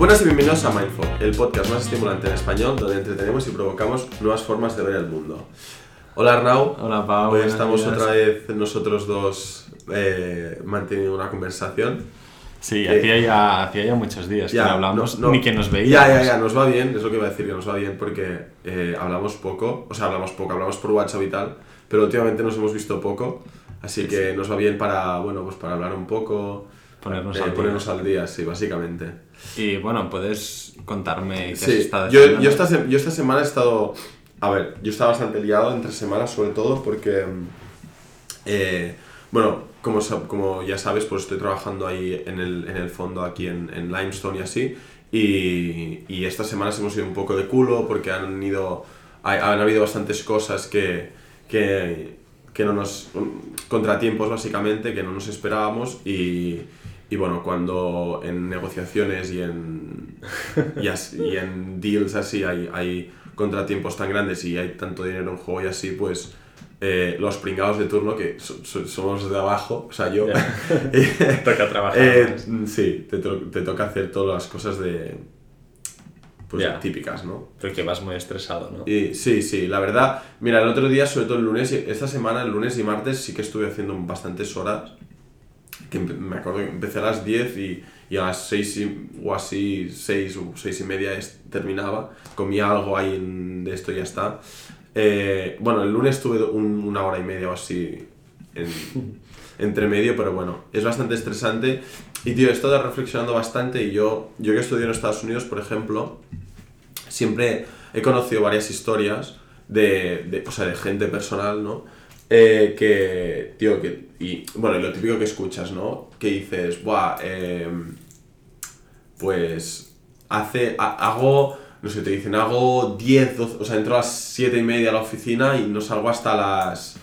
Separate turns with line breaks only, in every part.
Buenas y bienvenidos a Mindful, el podcast más estimulante en español donde entretenemos y provocamos nuevas formas de ver el mundo. Hola Arnau.
Hola Pau.
Hoy estamos
días.
otra vez nosotros dos eh, manteniendo una conversación.
Sí,
Eh,
hacía, ya, hacía ya muchos días
Ya,
que no hablamos
no, no.
ni que nos
Ya,
veíamos.
ya, ya, nos va bien, es lo que iba a decir, que nos va bien porque eh, hablamos poco, o sea, hablamos poco, hablamos por WhatsApp y tal, pero últimamente nos hemos visto poco, así
Sí,
que nos va bien para, bueno, pues para hablar un poco,
Ponernos
eh,
al día.
ponernos al día, sí, básicamente.
Y bueno, puedes contarme qué has
Sí,
estado
yo, yo, esta, yo esta semana he estado, a ver, yo estaba bastante liado entre semanas sobre todo porque, eh, bueno, como, como ya sabes, pues estoy trabajando ahí en el, en el fondo aquí en, en Limestone y así, y, y estas semanas hemos ido un poco de culo porque han ido, hay- han habido bastantes cosas que, que, que no nos, contratiempos básicamente, que no nos esperábamos y... Y bueno, cuando en negociaciones y en, y, as- y en deals así hay, hay contratiempos tan grandes y hay tanto dinero en juego y así, pues eh, los pringados de turno, que so- so- somos de abajo, o sea, yo...
Toca trabajar
eh, sí, te, to- te toca hacer todas las cosas de... Pues
Ya.
típicas, ¿no?
Porque vas muy estresado, ¿no?
Y, sí, sí, la verdad, mira, el otro día, sobre todo el lunes, esta semana, el lunes y martes, sí que estuve haciendo bastantes horas. Que me acuerdo que empecé a las 10 y, y a las 6 y- o así, 6 o 6 y media es- terminaba. Comía algo ahí en- de esto y ya está. Eh, bueno, el lunes tuve un- una hora y media o así en- entre medio, pero bueno, es bastante estresante. Y tío, he estado reflexionando bastante y yo, yo que estudié en Estados Unidos, por ejemplo, siempre he conocido varias historias de, de, o sea, de gente personal, ¿no? Eh, que, tío, que, y bueno, lo típico que escuchas, ¿no? Que dices, buah, em, pues hace, ha- hago, no sé, te dicen, hago 10, 12, o sea, entro a las 7 y media a la oficina y no salgo hasta las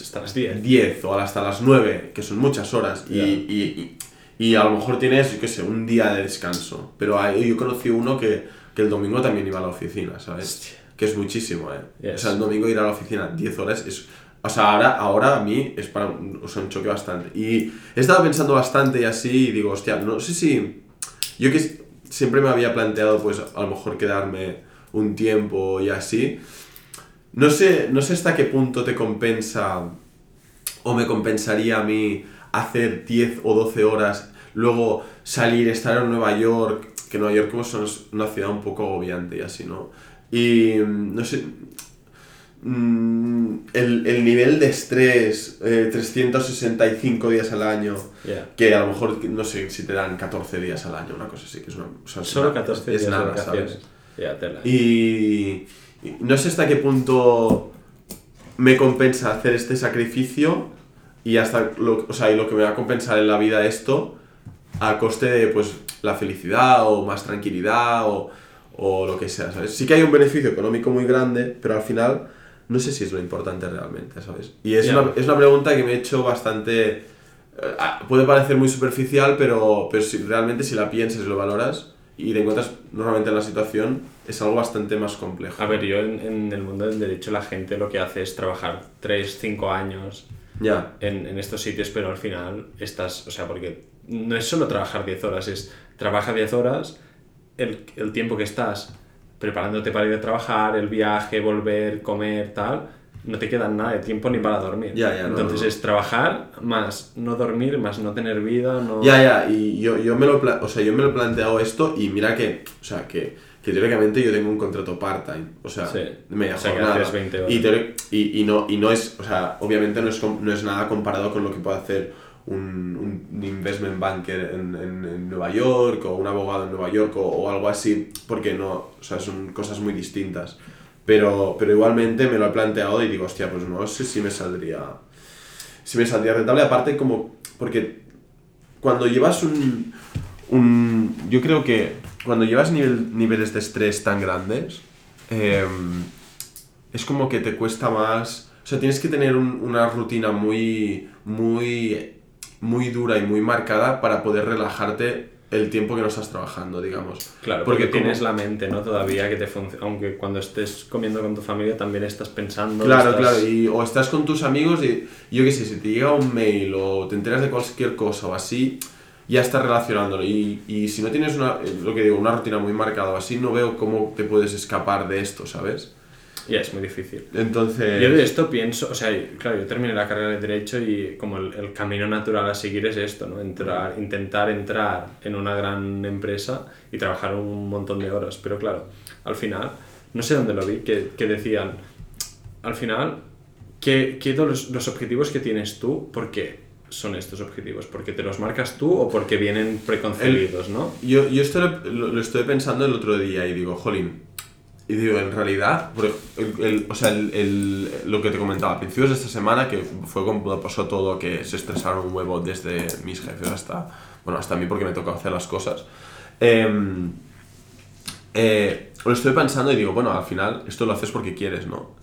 Hasta las 10.
10 o hasta las 9, que son muchas horas, y, y, y, y a lo mejor tienes, yo qué sé, un día de descanso. Pero hay- yo conocí uno que, que el domingo también iba a la oficina, ¿sabes?
Hostia.
Que es muchísimo, ¿eh?
Yes.
O sea, el domingo ir a la oficina 10 horas es... O sea, ahora, ahora a mí es para un, o sea, un choque bastante. Y he estado pensando bastante y así, y digo, hostia, no sé si... Yo que siempre me había planteado, pues, a lo mejor quedarme un tiempo y así. No sé, no sé hasta qué punto te compensa o me compensaría a mí hacer 10 o 12 horas, luego salir, estar en Nueva York, que Nueva York como es una ciudad un poco agobiante y así, ¿no? Y mm, no sé, mm, el, el nivel de estrés, eh, 365 días al año, que a lo mejor, no sé si te dan 14 días al año, una cosa así, que es una... o sea, es
Solo
una-
14
es
días
nada,
de.
¿sabes? Y no sé hasta qué punto me compensa hacer este sacrificio y hasta lo, o sea, y lo que me va a compensar en la vida esto a coste de pues la felicidad o más tranquilidad o, o lo que sea, ¿sabes? Sí que hay un beneficio económico muy grande, pero al final no sé si es lo importante realmente, ¿sabes? Y es,
Ya.
una, es una pregunta que me he hecho bastante... eh, ah, puede parecer muy superficial, pero, pero si, realmente si la piensas y lo valoras y te encuentras normalmente en la situación, es algo bastante más complejo.
A ver, yo en, en el mundo del derecho la gente lo que hace es trabajar 3, 5 años en, en estos sitios, pero al final estás, o sea, porque no es solo trabajar 10 horas, es trabaja 10 horas, el, el tiempo que estás preparándote para ir a trabajar, el viaje, volver, comer, tal, no te queda nada de tiempo ni para dormir.
Ya, ya, no,
Entonces
no.
es trabajar más no dormir, más no tener vida, no...
ya, ya, y yo, yo, me lo, o sea, yo me lo he planteado esto y mira que, o sea, que, que teóricamente yo tengo un contrato part-time, o sea,
Sí.
media
O sea,
jornada.
haces 20 horas.
Y, teori- y, y no, y no es, o sea, obviamente no es, no es nada comparado con lo que puede hacer un, un investment banker en, en, en Nueva York o un abogado en Nueva York o, o algo así, porque no, o sea, son cosas muy distintas. Pero, pero igualmente me lo he planteado y digo, hostia, pues no sé si me saldría, si me saldría rentable. Aparte, como, porque cuando llevas un, un yo creo que cuando llevas nivel- niveles de estrés tan grandes, em, es como que te cuesta más, o sea, tienes que tener un- una rutina muy, muy, muy dura y muy marcada para poder relajarte el tiempo que no estás trabajando, digamos.
Claro, porque,
como-
tienes la mente, ¿no? Todavía que te funciona. Aunque cuando estés comiendo con tu familia también estás pensando.
Claro,
estás-
claro, y, o estás con tus amigos y yo qué sé, si te llega un mail o te enteras de cualquier cosa o así, ya estás relacionándolo. Y, y si no tienes una, eh, lo que digo, una rutina muy marcada o así, no veo cómo te puedes escapar de esto, ¿sabes?
Ya es muy difícil.
Entonces...
Yo de esto pienso, o sea, claro, yo terminé la carrera de Derecho y como el, el camino natural a seguir es esto, ¿no? Entrar, intentar entrar en una gran empresa y trabajar un montón de horas. Pero claro, al final, no sé dónde lo vi, que, que decían, al final, ¿qué, qué los, los objetivos que tienes tú, por qué son estos objetivos? ¿Porque te los marcas tú o porque vienen preconcebidos, no?
Yo, yo esto lo, lo- lo estoy pensando el otro día y digo, jolín, y digo, en realidad, el, el- o sea, el, lo que te comentaba, a principios de esta semana, que fue cuando pasó todo, que se estresaron un huevo desde mis jefes hasta, bueno, hasta mí porque me tocó hacer las cosas. em, eh, lo estoy pensando y digo, bueno, al final esto lo haces porque quieres, ¿no?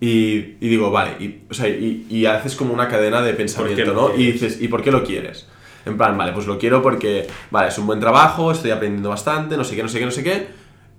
Y, y digo, vale, y, o sea, y, y haces como una cadena de pensamiento, ¿no? Y dices, ¿y por qué lo quieres? En plan, vale, pues lo quiero porque, vale, es un buen trabajo, estoy aprendiendo bastante, no sé qué, no sé qué, no sé qué,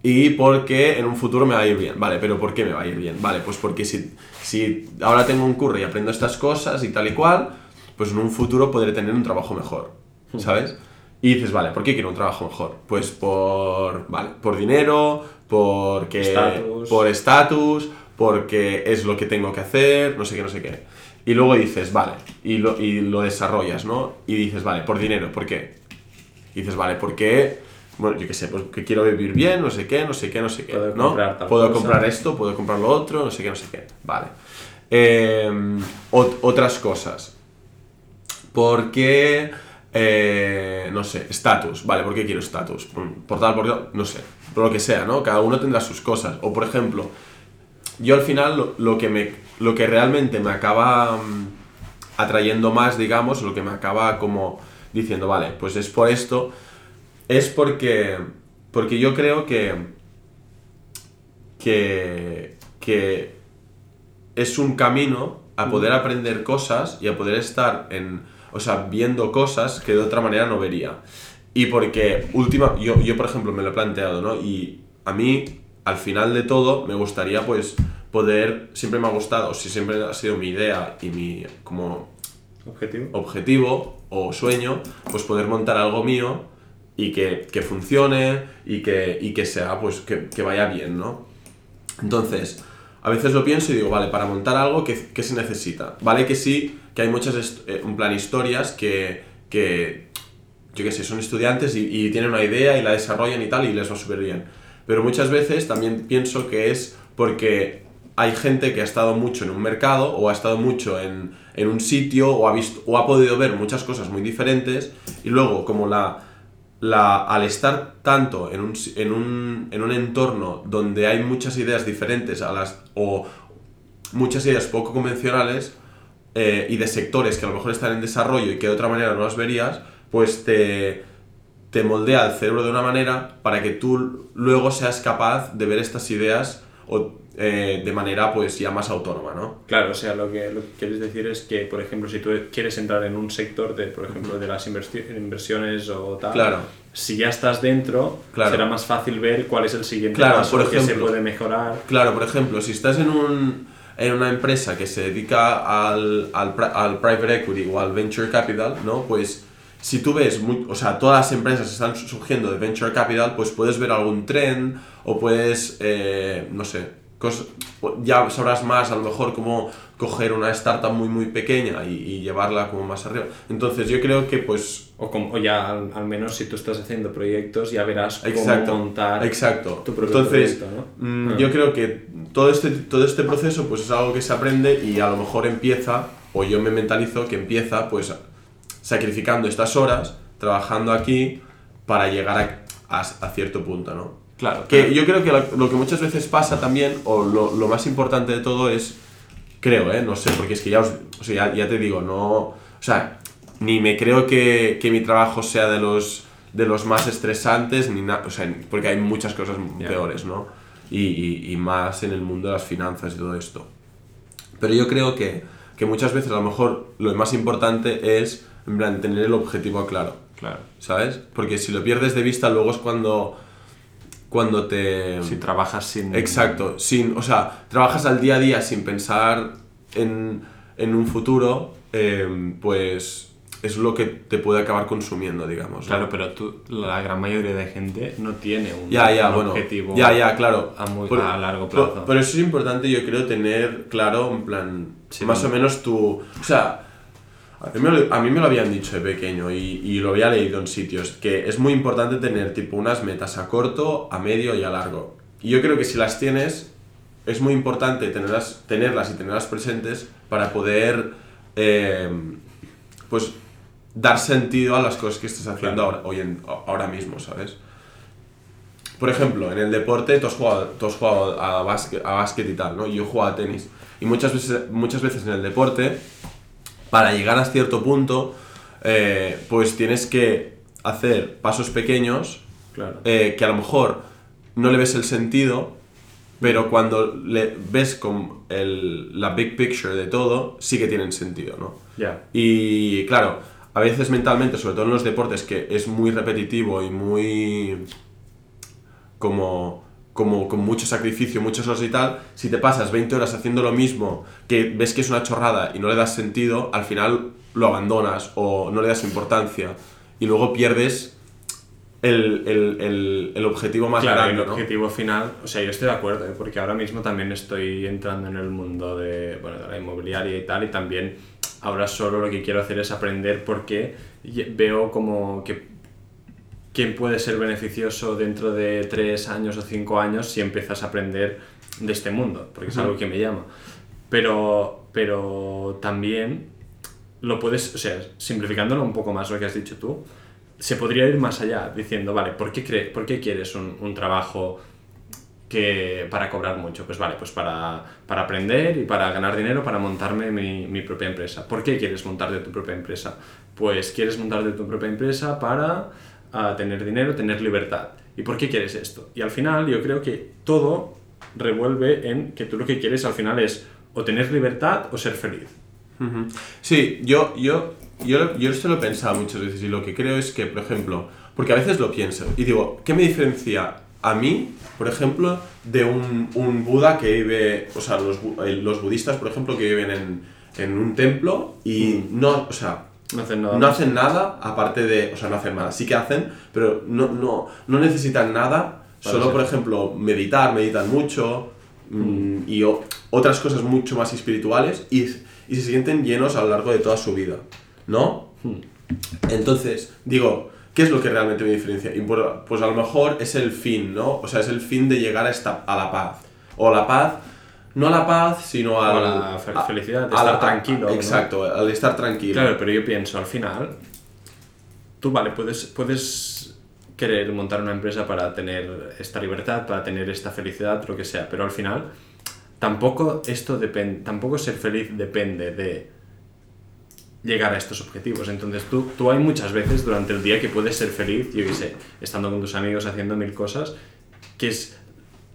y porque en un futuro me va a ir bien, vale, pero ¿por qué me va a ir bien? Vale, pues porque si, si ahora tengo un curro y aprendo estas cosas y tal y cual, pues en un futuro podré tener un trabajo mejor, ¿sabes? Y dices, vale, ¿por qué quiero un trabajo mejor? Pues por, vale, por dinero, porque...
Estatus.
Por estatus, porque es lo que tengo que hacer, no sé qué, no sé qué. Y luego dices, vale, y lo, y lo desarrollas, ¿no? Y dices, vale, por dinero, ¿por qué? Y dices, vale, ¿por qué? Bueno, yo qué sé, pues que quiero vivir bien, no sé qué, no sé qué, no sé qué,
Puedo
¿no?
comprar tal
Puedo
cosa.
comprar esto, puedo comprar lo otro, no sé qué, no sé qué. Vale. Eh, ot- otras cosas. ¿Por qué, eh, no sé, estatus? Vale, ¿por qué quiero estatus? Por, por tal, por tal, no sé, por lo que sea, ¿no? Cada uno tendrá sus cosas. O, por ejemplo, yo al final lo, lo que, me, lo que realmente me acaba mm, atrayendo más, digamos, lo que me acaba como diciendo, vale, pues es por esto, es porque, porque yo creo que, que, que es un camino a poder aprender cosas y a poder estar en, o sea, viendo cosas que de otra manera no vería. Y porque última, yo, yo por ejemplo me lo he planteado, ¿no? Y a mí, al final de todo, me gustaría pues poder, siempre me ha gustado, si siempre ha sido mi idea y mi como
¿Objetivo?
objetivo o sueño, pues poder montar algo mío y que, que funcione y que, y que sea, pues que, que vaya bien, ¿no? Entonces, a veces lo pienso y digo, vale, para montar algo, ¿qué, qué se necesita? Vale que sí, que hay muchas, eh, en plan, historias que, que yo qué sé, son estudiantes y, y tienen una idea y la desarrollan y tal y les va súper bien. Pero muchas veces también pienso que es porque hay gente que ha estado mucho en un mercado o ha estado mucho en, en un sitio o ha, visto, o ha podido ver muchas cosas muy diferentes y luego como la, la, al estar tanto en un, en, un, en un entorno donde hay muchas ideas diferentes a las, o muchas ideas poco convencionales eh, y de sectores que a lo mejor están en desarrollo y que de otra manera no las verías, pues te, te moldea el cerebro de una manera para que tú luego seas capaz de ver estas ideas o, eh, de manera pues ya más autónoma, ¿no?
Claro, o sea, lo que, lo que quieres decir es que, por ejemplo, si tú quieres entrar en un sector de, por ejemplo, de las inversi- inversiones o tal,
Claro.
si ya estás dentro,
Claro.
será más fácil ver cuál es el siguiente
Claro,
paso
por
que se puede mejorar.
Claro, por ejemplo, si estás en, un, en una empresa que se dedica al, al, pri- al private equity o al venture capital, ¿no? Pues si tú ves, o sea, todas las empresas están surgiendo de venture capital, pues puedes ver algún trend o puedes, eh, no sé, cos- ya sabrás más a lo mejor cómo coger una startup muy muy pequeña y, y llevarla como más arriba. Entonces yo creo que pues
O, como- o ya al, al menos si tú estás haciendo proyectos ya verás
Exacto,
cómo montar
exacto.
tu propio
Entonces,
proyecto, ¿no?
mm,
Ah.
yo creo que todo este, todo este proceso pues es algo que se aprende y a lo mejor empieza, o yo me mentalizo que empieza pues sacrificando estas horas, trabajando aquí para llegar a, a- a cierto punto, ¿no?
Claro,
Que
claro.
yo creo que lo, lo que muchas veces pasa también, o lo, lo más importante de todo es, creo, ¿eh? No sé, porque es que ya, os- o sea, ya, ya te digo, no... O sea, ni me creo que, que mi trabajo sea de los, de los más estresantes, ni nada, o sea, porque hay muchas cosas
Ya.
peores, ¿no? Y, y- y más en el mundo de las finanzas y todo esto. Pero yo creo que, que muchas veces a lo mejor lo más importante es, en plan, tener el objetivo claro.
Claro.
¿Sabes? Porque si lo pierdes de vista, luego es cuando, cuando te...
Si trabajas sin...
Exacto, sin, o sea, trabajas al día a día sin pensar en, en un futuro, eh, pues es lo que te puede acabar consumiendo, digamos. ¿no?
Claro, pero tú, la gran mayoría de gente no tiene un,
Ya, ya,
un
bueno.
objetivo
Ya, ya, claro.
a, muy-
Por-
a largo
por-
plazo.
Pero eso es importante, yo creo, tener claro, en plan,
Sí,
más
no.
o menos tu... O sea, a mí, me lo, a mí me lo habían dicho de pequeño y, y lo había leído en sitios, que es muy importante tener tipo unas metas a corto, a medio y a largo. Y yo creo que si las tienes, es muy importante tenerlas, tenerlas y tenerlas presentes para poder, eh, pues, dar sentido a las cosas que estás haciendo ahora, hoy en, ahora mismo, ¿sabes? Por ejemplo, en el deporte tú has jugado, tú has jugado a, básquet, a básquet y tal, ¿no? Yo juego a tenis. Y muchas veces, muchas veces en el deporte, para llegar a cierto punto, eh, pues tienes que hacer pasos pequeños
Claro.
eh, que a lo mejor no le ves el sentido, pero cuando le ves con el, la big picture de todo, sí que tienen sentido, ¿no?
Ya.
Y claro, a veces mentalmente, sobre todo en los deportes, que es muy repetitivo y muy como, como con mucho sacrificio, muchas horas y tal, si te pasas 20 horas haciendo lo mismo, que ves que es una chorrada y no le das sentido, al final lo abandonas o no le das importancia y luego pierdes el, el, el, el objetivo más
Claro,
grande,
el
¿no?
objetivo final, o sea, yo estoy de acuerdo, ¿eh? porque ahora mismo también estoy entrando en el mundo de, bueno, de la inmobiliaria y tal, y también ahora solo lo que quiero hacer es aprender porque veo como que quién puede ser beneficioso dentro de tres años o cinco años si empiezas a aprender de este mundo, porque es algo que me llama. Pero, pero también lo puedes, o sea, simplificándolo un poco más lo que has dicho tú, se podría ir más allá diciendo, vale, ¿por qué, cre- por qué quieres un, un trabajo que para cobrar mucho? Pues vale, pues para, para aprender y para ganar dinero, para montarme mi, mi propia empresa. ¿Por qué quieres montarte tu propia empresa? Pues quieres montarte tu propia empresa para ah, tener dinero, tener libertad. ¿Y por qué quieres esto? Y al final yo creo que todo revuelve en que tú lo que quieres al final es o tener libertad o ser feliz.
Sí, yo, yo, yo, yo esto lo he pensado muchas veces y lo que creo es que, por ejemplo, porque a veces lo pienso y digo, ¿qué me diferencia a mí, por ejemplo, de un, un Buda que vive, o sea, los, eh, los budistas, por ejemplo, que viven en, en un templo y no, o sea,
No hacen nada
no hacen nada aparte de, o sea, no hacen nada, sí que hacen, pero no, no, no necesitan nada, solo, por ejemplo, meditar, meditan mucho mm, y o- otras cosas mucho más espirituales y, y se sienten llenos a lo largo de toda su vida, ¿no?
Hmm.
Entonces, digo, ¿qué es lo que realmente me diferencia? Y por- pues a lo mejor es el fin, ¿no? O sea, es el fin de llegar a, esta, a la paz. O la paz, no a la paz, sino a
la fe- felicidad, de estar tranquilo, ¿no?
Exacto, al estar tranquilo.
Claro, pero yo pienso, al final, tú, vale, puedes, puedes querer montar una empresa para tener esta libertad, para tener esta felicidad, lo que sea, pero al final, tampoco esto depende, tampoco ser feliz depende de llegar a estos objetivos. Entonces, tú, tú hay muchas veces durante el día que puedes ser feliz, yo qué sé, estando con tus amigos, haciendo mil cosas, que es,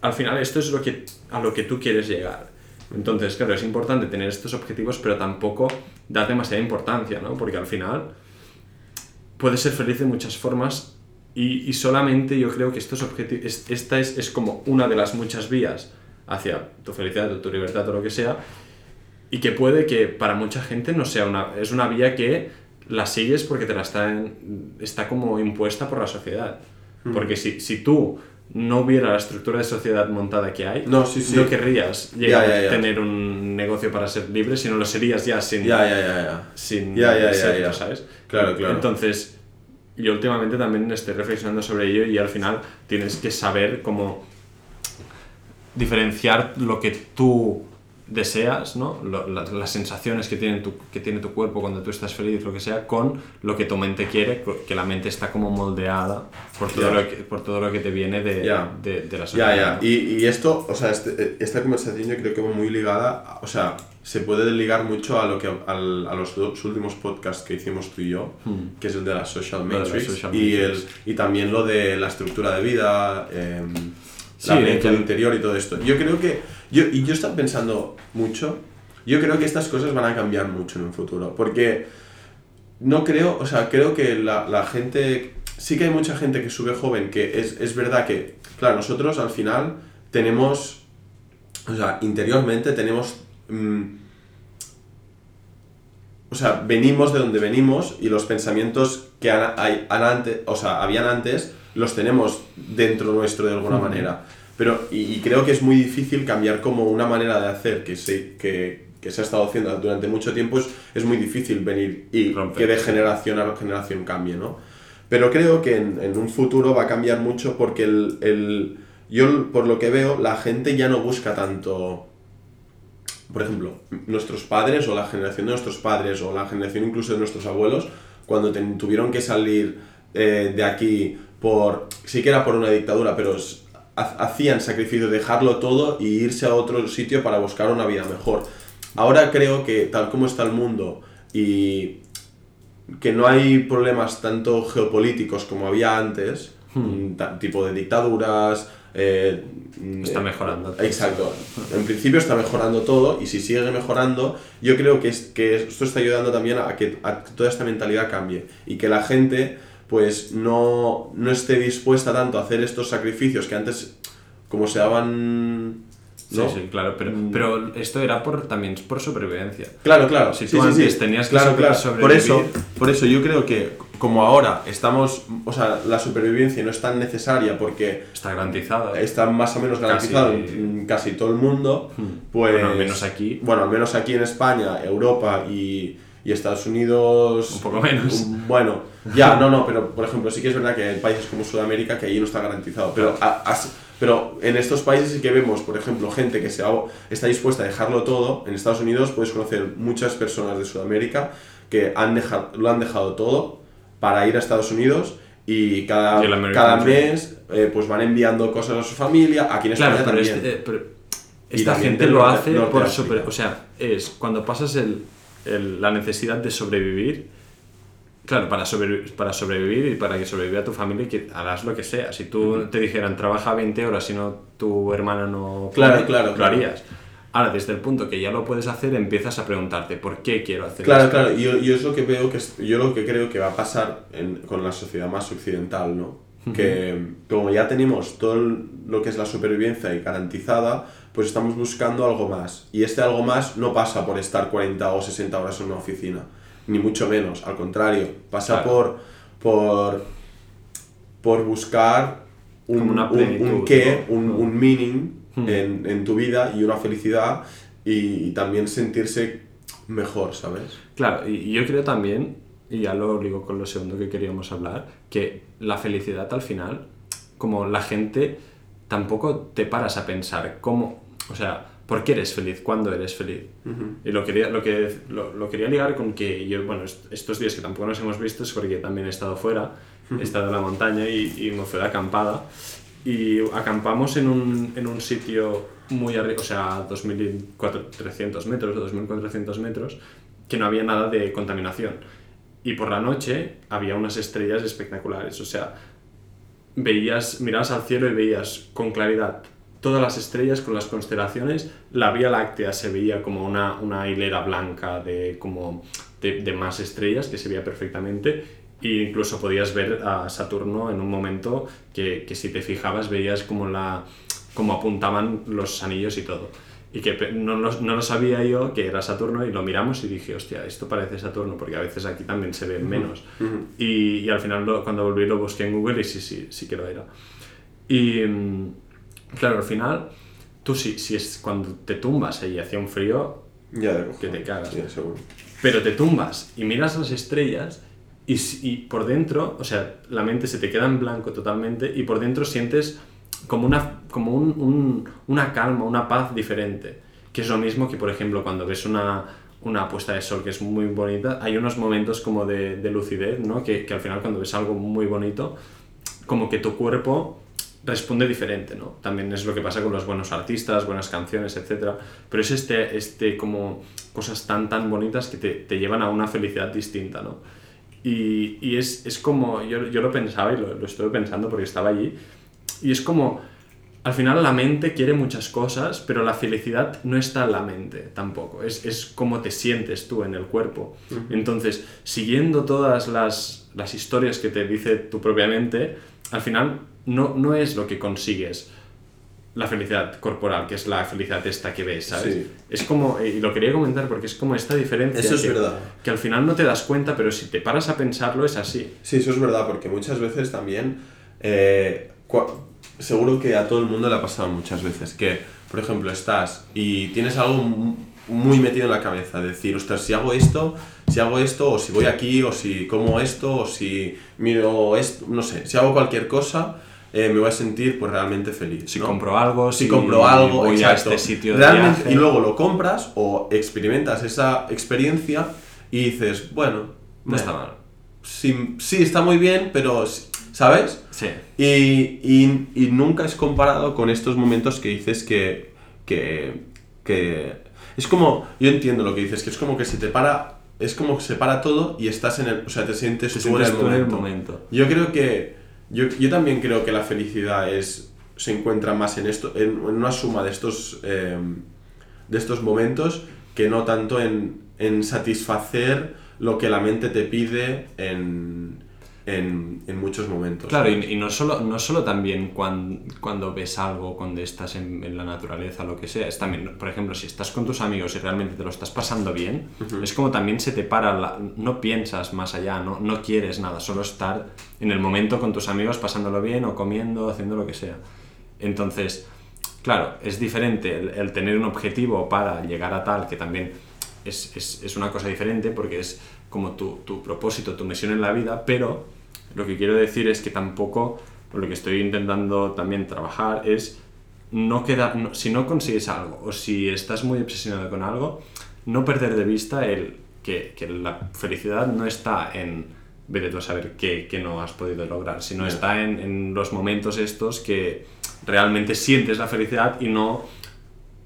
al final, esto es lo que, a lo que tú quieres llegar. Entonces, claro, es importante tener estos objetivos, pero tampoco dar demasiada importancia, ¿no? Porque al final puedes ser feliz de muchas formas y, y solamente yo creo que estos objetivos, esta es, es como una de las muchas vías hacia tu felicidad o tu libertad o lo que sea, y que puede que para mucha gente no sea una, es una vía que la sigues porque te la está, está como impuesta por la sociedad. Porque si, si tú no hubiera la estructura de sociedad montada que hay,
No, sí, sí.
no querrías llegar
ya, ya.
a tener un negocio para ser libre, sino lo serías ya sin,
Ya, ya, ya, ya.
sin
Ya, ya, ya,
serlo,
ya.
¿sabes?
Claro, claro.
Entonces, yo últimamente también estoy reflexionando sobre ello y al final tienes que saber cómo diferenciar lo que tú deseas, ¿no? Lo- la- las sensaciones que tiene, tu, que tiene tu cuerpo cuando tú estás feliz, lo que sea, con lo que tu mente quiere, que la mente está como moldeada por todo,
Ya.
lo, que, por todo lo que te viene de,
Ya.
de, de la sociedad.
ya.
¿no?
Y, y esto, o sea, este- esta conversación yo creo que va muy ligada, a- o sea, se puede ligar mucho a lo que al- a los dos últimos podcasts que hicimos tú y yo,
Hmm.
que es el de la social
de la
matrix,
social
y, el,
matrix.
y también lo de la estructura de vida,
Sí,
la plenitud
que-
interior y todo esto. Yo creo que, yo, y yo estaba pensando mucho, yo creo que estas cosas van a cambiar mucho en un futuro, porque no creo, o sea, creo que la, la gente, sí que hay mucha gente que sube joven, que es, es verdad que, claro, nosotros al final tenemos, o sea, interiormente tenemos mm, o sea, venimos de donde venimos y los pensamientos que han, hay, han antes, o sea, habían antes los tenemos dentro nuestro de alguna manera. Pero, y, y creo que es muy difícil cambiar como una manera de hacer que se, que, que se ha estado haciendo durante mucho tiempo, es, es muy difícil venir y
Romper.
que de generación a generación cambie, ¿no? Pero creo que en, en un futuro va a cambiar mucho porque el, el, yo, por lo que veo, la gente ya no busca tanto por ejemplo, nuestros padres o la generación de nuestros padres o la generación incluso de nuestros abuelos, cuando ten- tuvieron que salir eh, de aquí por, sí que era por una dictadura, pero hacían sacrificio, dejarlo todo y irse a otro sitio para buscar una vida mejor. Ahora creo que tal como está el mundo y que no hay problemas tanto geopolíticos como había antes, mm, ta- tipo de dictaduras. eh, mm,
Está
eh,
mejorando.
Exacto. En principio está mejorando todo y si sigue mejorando, yo creo que, es, que esto está ayudando también a que a que toda esta mentalidad cambie y que la gente pues no, no esté dispuesta tanto a hacer estos sacrificios que antes como se daban... ¿no?
Sí, sí, claro, pero,
Mm.
pero esto era por, también por supervivencia.
Claro, claro.
Si tú
sí,
antes
sí.
tenías que
claro,
sobre-
claro. Por eso, por eso yo creo que como ahora estamos, o sea, la supervivencia no es tan necesaria porque
Está garantizado.
está más o menos garantizado
Casi-
en casi todo el mundo, pues...
Bueno, al menos aquí.
Bueno, al menos aquí en España, Europa y, y Estados Unidos...
Un poco menos.
un- Bueno, ya, no, no, pero por ejemplo, sí que es verdad que hay países como Sudamérica que ahí no está garantizado, pero, a- pero en estos países sí que vemos, por ejemplo, gente que se ha- está dispuesta a dejarlo todo. En Estados Unidos puedes conocer muchas personas de Sudamérica que han dejado, lo han dejado todo para ir a Estados Unidos y cada,
Y
cada mes eh, pues van enviando cosas a su familia. Aquí en España
Claro, pero,
también.
este- eh, pero esta gente lo hace por super... O sea, es cuando pasas el, el- la necesidad de sobrevivir, claro, para, sobrevi- para sobrevivir y para que sobreviva tu familia, harás lo que sea. Si tú te dijeran, trabaja 20 horas, si no tu hermana no...
Claro,
come",
claro,
Lo
claro.
harías. Ahora, desde el punto que ya lo puedes hacer, empiezas a preguntarte, ¿por qué quiero hacer
Claro,
esto?
claro, y yo, yo es lo que veo que es- yo lo que creo que va a pasar en- con la sociedad más occidental, ¿no? Que como ya tenemos todo lo que es la supervivencia y garantizada, pues estamos buscando algo más. Y este algo más no pasa por estar 40 o 60 horas en una oficina, ni mucho menos, al contrario, pasa
Claro.
por, por, por buscar un, un- un qué,
¿no?
un, un meaning
Mm.
en, en tu vida y una felicidad y, y también sentirse mejor, ¿sabes?
Claro, y yo creo también, y ya lo ligo con lo segundo que queríamos hablar, que la felicidad al final, como la gente, tampoco te paras a pensar cómo, o sea, ¿por qué eres feliz? ¿Cuándo eres feliz? Y lo quería, lo, que, lo, lo quería ligar con que yo, bueno, est- estos días que tampoco nos hemos visto es porque también he estado fuera, he estado en la montaña y, y me fui de acampada. Y acampamos en un, en un sitio muy arriba, o sea, 2.300 metros o 2.400 metros, que no había nada de contaminación. Y por la noche había unas estrellas espectaculares, o sea, veías, mirabas al cielo y veías con claridad todas las estrellas con las constelaciones, la Vía Láctea se veía como una, una hilera blanca de, como de, de más estrellas que se veía perfectamente e incluso podías ver a Saturno en un momento que, que si te fijabas veías como, la, como apuntaban los anillos y todo. Y que no lo, no lo sabía yo que era Saturno y lo miramos y dije, hostia, esto parece Saturno, porque a veces aquí también se ve menos. y, y al final lo- cuando volví lo busqué en Google y sí, sí, sí que lo era. Y mm, claro, al final, tú si, si es cuando te tumbas y hacía un frío,
Ya
Que te cagas.
Sí, seguro.
pero te tumbas y miras las estrellas y, y por dentro, o sea, la mente se te queda en blanco totalmente y por dentro sientes como una, como un- un- una calma, una paz diferente. Que es lo mismo que, por ejemplo, cuando ves una, una puesta de sol que es muy bonita, hay unos momentos como de, de lucidez, ¿no? Que, que al final cuando ves algo muy bonito, como que tu cuerpo responde diferente, ¿no? También es lo que pasa con los buenos artistas, buenas canciones, etc. Pero es este, este como cosas tan, tan bonitas que te, te llevan a una felicidad distinta, ¿no? Y, y es, es como, yo, yo lo pensaba y lo, lo estuve pensando porque estaba allí, y es como, al final la mente quiere muchas cosas, pero la felicidad no está en la mente tampoco, es, es como te sientes tú en el cuerpo. Entonces, siguiendo todas las, las historias que te dice tu propia mente, al final no, no es lo que consigues la felicidad corporal, que es la felicidad esta que ves, ¿sabes?
Sí.
Es como, y lo quería comentar porque es como esta diferencia.
Eso es
que,
verdad.
Que al final no te das cuenta, pero si te paras a pensarlo es así.
Sí, eso es verdad, porque muchas veces también, eh, seguro que a todo el mundo le ha pasado muchas veces, que, por ejemplo, estás y tienes algo mu- muy metido en la cabeza, decir, ostras, si hago esto, si hago esto, o si voy aquí, o si como esto, o si miro esto, no sé, si hago cualquier cosa, eh, me voy a sentir pues realmente feliz.
Si
¿no?
compro algo,
si compro algo,
voy
exacto.
a este sitio de
Realmente-
viaje.
y luego lo compras o experimentas esa experiencia y dices, bueno,
No está mal.
Sí, sí, está muy bien, pero, ¿sabes?
Sí.
Y, y, y nunca es comparado con estos momentos que dices que, que, que... Es como, yo entiendo lo que dices, que es como que se te para, es como que se para todo y estás en el, o sea, te sientes,
Te
tú, en,
sientes
el
tú en el
momento.
momento.
Yo creo que, yo, yo también creo que la felicidad es, se encuentra más en esto, en, en una suma de estos, eh, de estos momentos que no tanto en, en satisfacer lo que la mente te pide en, en, en muchos momentos.
Claro, y, y no, solo, no solo también cuando, cuando ves algo, cuando estás en, en la naturaleza, lo que sea, es también, por ejemplo, si estás con tus amigos y realmente te lo estás pasando bien, es como también se te para, la- no piensas más allá, no, no quieres nada, solo estar en el momento con tus amigos pasándolo bien o comiendo, haciendo lo que sea. Entonces, claro, es diferente el, el tener un objetivo para llegar a tal, que también es, es- es una cosa diferente porque es como tu, tu propósito, tu misión en la vida, pero lo que quiero decir es que tampoco, lo que estoy intentando también trabajar, es no quedar, no- si no consigues algo o si estás muy obsesionado con algo, no perder de vista el que, que la felicidad no está en vete tú a saber qué, qué no has podido lograr, sino
Ya.
está en, en los momentos estos que realmente sientes la felicidad y no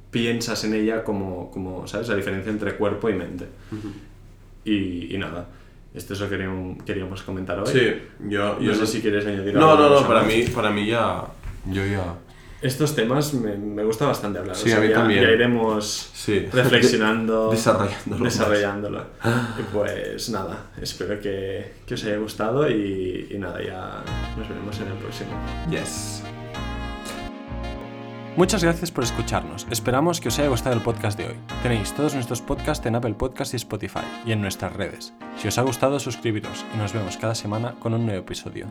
piensas en ella como, como ¿sabes? La diferencia entre cuerpo y mente. y, y nada, esto es lo que queríamos, queríamos comentar hoy.
Sí, yo,
No
yo
sé si quieres añadir
No,
algo
no, no,
a
para
más.
mí, para mí ya... Yo ya...
Estos temas me, me gusta bastante hablar.
Sí, a mí
ya,
también.
ya iremos
Sí.
reflexionando,
Desarrollándolo
desarrollándolo. Y pues nada, espero que, que os haya gustado y, y nada, ya nos veremos en el próximo.
Yes.
Muchas gracias por escucharnos. Esperamos que os haya gustado el podcast de hoy. Tenéis todos nuestros podcasts en Apple Podcasts y Spotify y en nuestras redes. Si os ha gustado, suscribiros y nos vemos cada semana con un nuevo episodio.